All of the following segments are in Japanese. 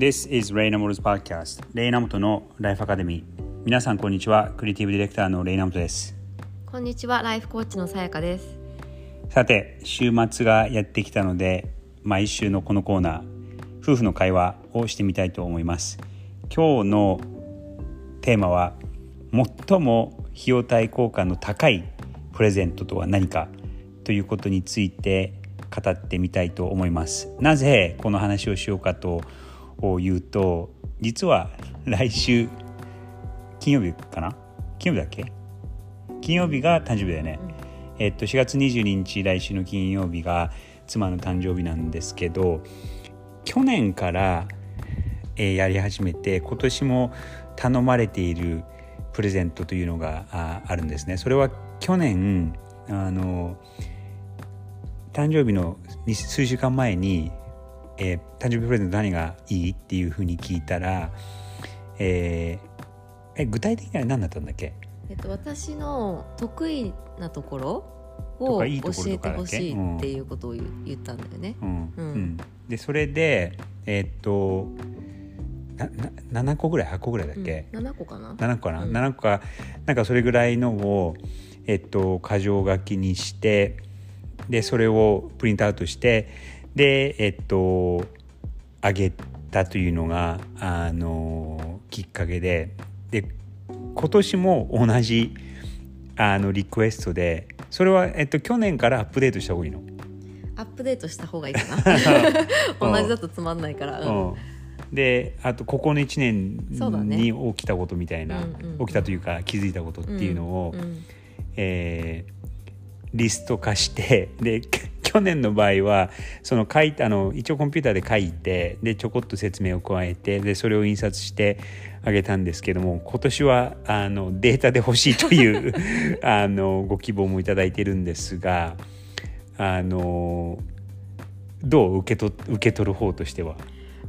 This is レイナモルズ Podcast レイナモトのライフアカデミー皆さんこんにちは。クリエイティブディレクターのレイナモトです。こんにちは。ライフコーチのさやかです。さて週末がやってきたので毎週のこのコーナー夫婦の会話をしてみたいと思います。今日のテーマは最も費用対効果の高いプレゼントとは何かということについて語ってみたいと思います。なぜこの話をしようかというと実は来週金曜日かな？金曜日だっけ？金曜日が誕生日だよね、えっと4月22日来週の金曜日が妻の誕生日なんですけど去年から、えーやり始めて今年も頼まれているプレゼントというのがああるんですね。それは去年あの誕生日のに数週間前に、えー誕生日プレゼント何がいいっていうふうに聞いたら、えーえ具体的には何だったんだっけ？えっと私の得意なところを教えてほしいっていうことを言言ったんだよね。うん。うん。うん。でそれでえーっとなな7個ぐらい8個ぐらいだっけ、うん、7個かな？7個かな、うん。7個か。なんかそれぐらいのをえっと箇条書きにしてでそれをプリントアウトしてでえっとあげたというのがあのきっかけでで今年も同じあのリクエストでそれは、えっと、去年からアップデートした方がいいの？アップデートした方がいいかな。同じだとつまんないから、うん。うん。であとここの1そうだね。年に起きたことみたいな、うんうん起きたというか気づいたことっていうのを、うん。えーリスト化してで去年の場合はその書いあの一応コンピューターで書いてでちょこっと説明を加えてでそれを印刷してあげたんですけども今年はあのデータで欲しいという あのご希望もいただいてるんですがあのどう受け取受け取る方としては？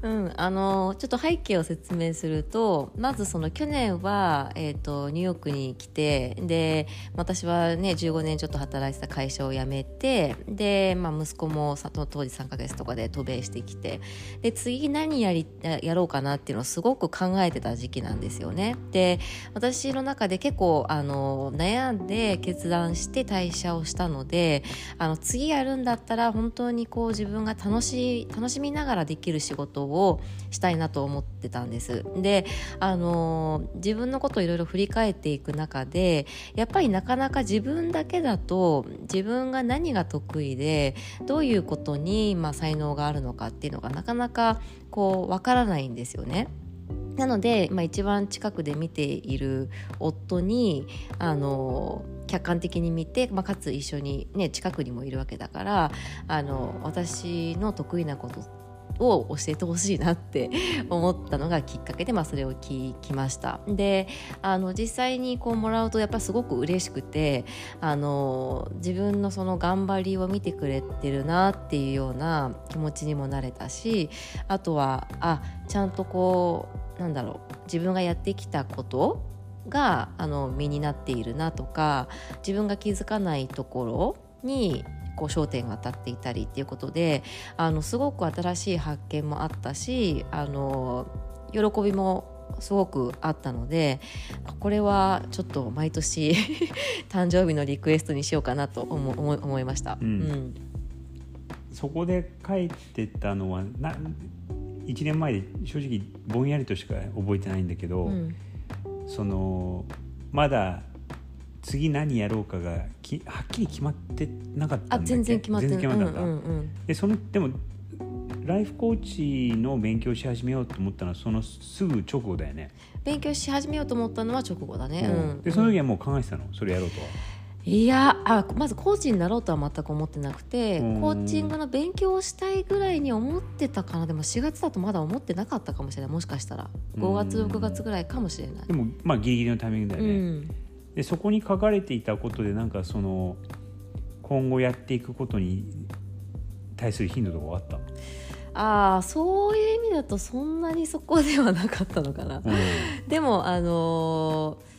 うん、あのちょっと背景を説明するとまずその去年は、えー、とニューヨークに来てで私はね15年ちょっと働いてた会社を辞めてで、まあ、息子もさ当時3ヶ月とかで渡米してきてで次何やりやろうかなっていうのをすごく考えてた時期なんですよね。で私の中で結構あの悩んで決断して退社をしたのであの次やるんだったら本当にこう自分が楽しい楽しみながらできる仕事ををしたいなと思ってたんです。であの自分のことをいろいろ振り返っていく中でやっぱりなかなか自分だけだと自分が何が得意でどういうことに、まあ、才能があるのかっていうのがなかなかこうわからないんですよね。なので、まあ、一番近くで見ている夫にあの客観的に見て、まあ、かつ一緒に、ね、近くにもいるわけだからあの私の得意なことっを教えてほしいなって思ったのがきっかけで、まあ、それを聞きました。であの実際にこうもらうとやっぱすごく嬉しくてあの自分のその頑張りを見てくれてるなっていうような気持ちにもなれたしあとはあちゃんとこうなんだろう自分がやってきたことがあの身になっているなとか自分が気づかないところにこう焦点が当たっていたりっていうことであのすごく新しい発見もあったしあの喜びもすごくあったのでこれはちょっと毎年 誕生日のリクエストにしようかなと思思い思いました。うん。そこで書いてたのはな1年前で正直ぼんやりとしか覚えてないんだけど、うん。そのまだ次何やろうかがきはっきり決まってなかったんだっけ？あ全然決まってなかった、うんうんうん。でそのでもライフコーチの勉強し始めようと思ったのはそのすぐ直後だよね、勉強し始めようと思ったのは直後だね。うん。でその時はもう考えてたの？それやろうとは、いやあまずコーチになろうとは全く思ってなくてうん。コーチングの勉強をしたいぐらいに思ってたかな。でも4月だとまだ思ってなかったかもしれない。もしかしたら。5月うん。6月ぐらいかもしれない。で。もまあギリギリのタイミングだようね、んでそこに書かれていたことでなんかその今後やっていくことに対する頻度とかはあった、ああそういう意味だとそんなにそこではなかったのかな。うんでもあのー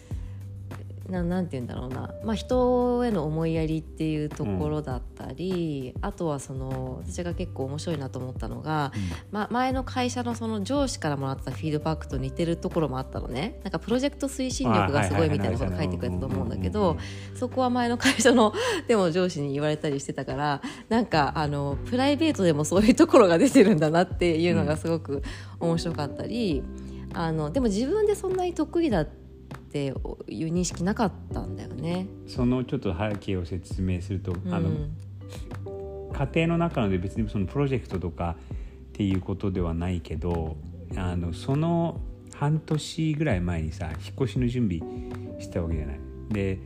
ななんて言うんだろうな、まあ、人への思いやりっていうところだったり、あとはその私が結構面白いなと思ったのが、ま、前の会社のその上司からもらったフィードバックと似てるところもあったのね。なんかプロジェクト推進力がすごいみたいなこと書いてくれたと思うんだけどそこは前の会社の でも上司に言われたりしてたからなんかあのプライベートでもそういうところが出てるんだなっていうのがすごく面白かったり。あのでも自分でそんなに得意だっていう認識なかったんだよね。そのちょっと背景を説明すると、うん、あの家庭の中ので別にそのプロジェクトとかっていうことではないけどあのその半年ぐらい前にさ引っ越しの準備したわけじゃない。で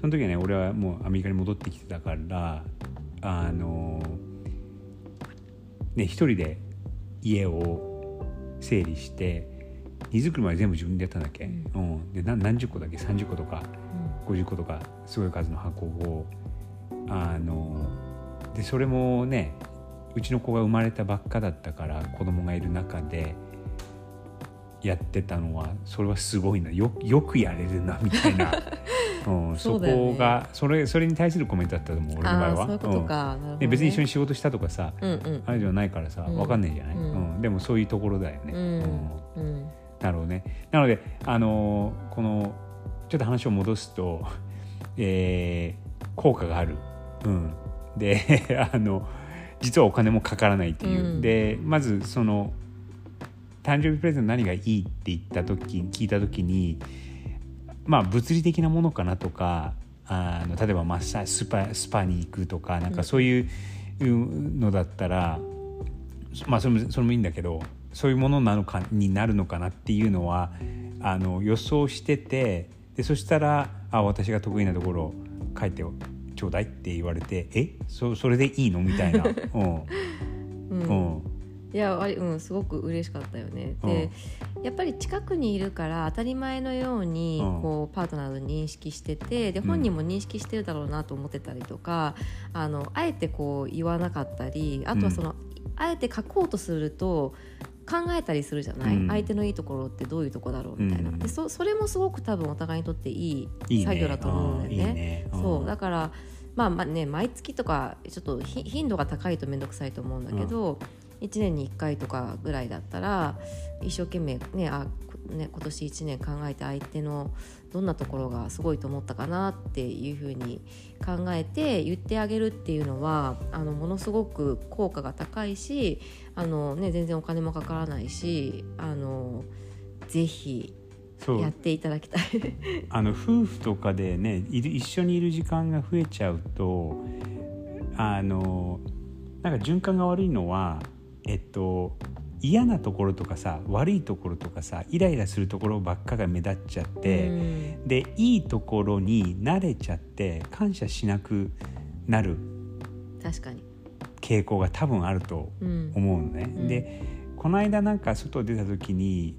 その時はね俺はもうアメリカに戻ってきてたからあのね一人で家を整理して荷造りまで全部自分でやったんだっけ、うん、で何十個だっけ？30個とか50個とかすごい数の箱をあのでそれもねうちの子が生まれたばっかだったから子供がいる中でやってたのはそれはすごいな。よよくやれるなみたいな、うん、そこがそれそれに対するコメントだったと思う俺の場合は。そういうことか、うん。ね、別に一緒に仕事したとかさ、うんうん、あれではないからさ分かんないじゃない、うん。でもそういうところだよね。うんなるほどね。なので、あのー、このちょっと話を戻すと、えー、効果がある。うん、で あの実はお金もかからないっていう。うん、でまずその誕生日プレゼント何がいいって言った時聞いた時にまあ物理的なものかなとかあの例えばマッサージスパスパに行くとかなんかそういうのだったら、まあそれもそれもいいんだけどそういうものなのかになるのかなっていうのはあの予想しててでそしたら「あ私が得意なところ書いてちょうだい」って言われて「え？そそれでいいの?」みたいな。うん、うん。いやあれうんすごく嬉しかったよね。で、やっぱり近くにいるから当たり前のようにこうパートナーを認識しててで本人も認識してるだろうなと思ってたりとか、あのあえてこう言わなかったりあとはその、あえて書こうとすると考えたりするじゃない、うん、相手のいいところってどういうとこだろうみたいな、うん、でそそれもすごく多分お互いにとっていい作業だと思うんだよね。いいね。そう。だからまあまあね毎月とかちょっと頻度が高いと面倒くさいと思うんだけど、うん、1年に1回とかぐらいだったら一生懸命ねあね今年1年考えて相手のどんなところがすごいと思ったかなっていうふうに考えて言ってあげるっていうのはあのものすごく効果が高いしあの、ね、全然お金もかからないしあのぜひやっていただきたい。あの夫婦とかでね一緒にいる時間が増えちゃうとあのなんか循環が悪いのはえっと嫌なところとかさ悪いところとかさイライラするところばっかが目立っちゃって、うん、でいいところに慣れちゃって感謝しなくなる。確かに。傾向が多分あると思うのね。うん、でこの間なんか外出た時に、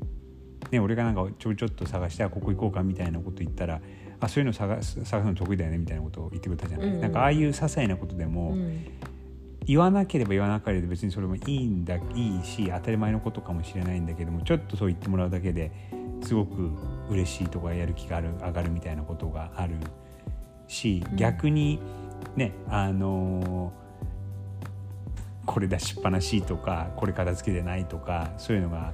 ね、俺がなんかちょちょっと探してここ行こうかみたいなこと言ったらあそういうの探す探すの得意だよねみたいなことを言ってくれたじゃない、うん、なんかああいう些細なことでも、うん、言わなければ言わなければ別にそれもいいんだいいし当たり前のことかもしれないんだけどもちょっとそう言ってもらうだけですごく嬉しいとかやる気がある上がるみたいなことがあるし逆にねあのーこれ出しっぱなしとかこれ片付けてないとかそういうのが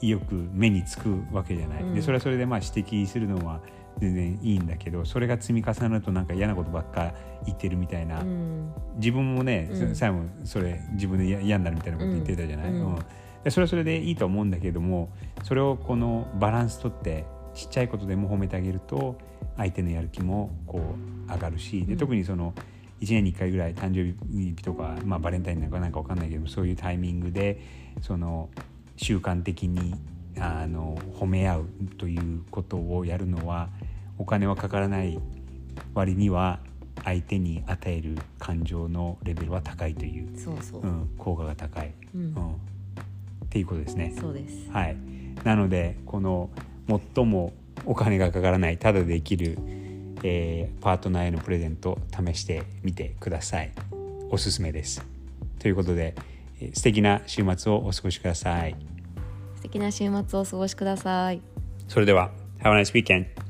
よく目につくわけじゃない。うん、でそれはそれでまあ指摘するのは全然いいんだけどそれが積み重なるとなんか嫌なことばっか言ってるみたいな、うん、自分もね、うん、最後それ自分で嫌になるみたいなこと言ってたじゃない、うん。でそれはそれでいいと思うんだけどもそれをこのバランスとってちっちゃいことでも褒めてあげると相手のやる気もこう上がるしで特にその、1年に1回ぐらい誕生日とか、まあ、バレンタインなんかなんか分かんないけどそういうタイミングでその習慣的にあの褒め合うということをやるのはお金はかからない割には相手に与える感情のレベルは高いという。そうそう、うん、効果が高い、うん、うん、っていうことですね。そうです。はい、なのでこの最もお金がかからないただできるえー、パートナーへのプレゼント試してみてください。おすすめです。ということで、えー、素敵な週末をお過ごしください。素敵な週末をお過ごしください。それでは Have a nice weekend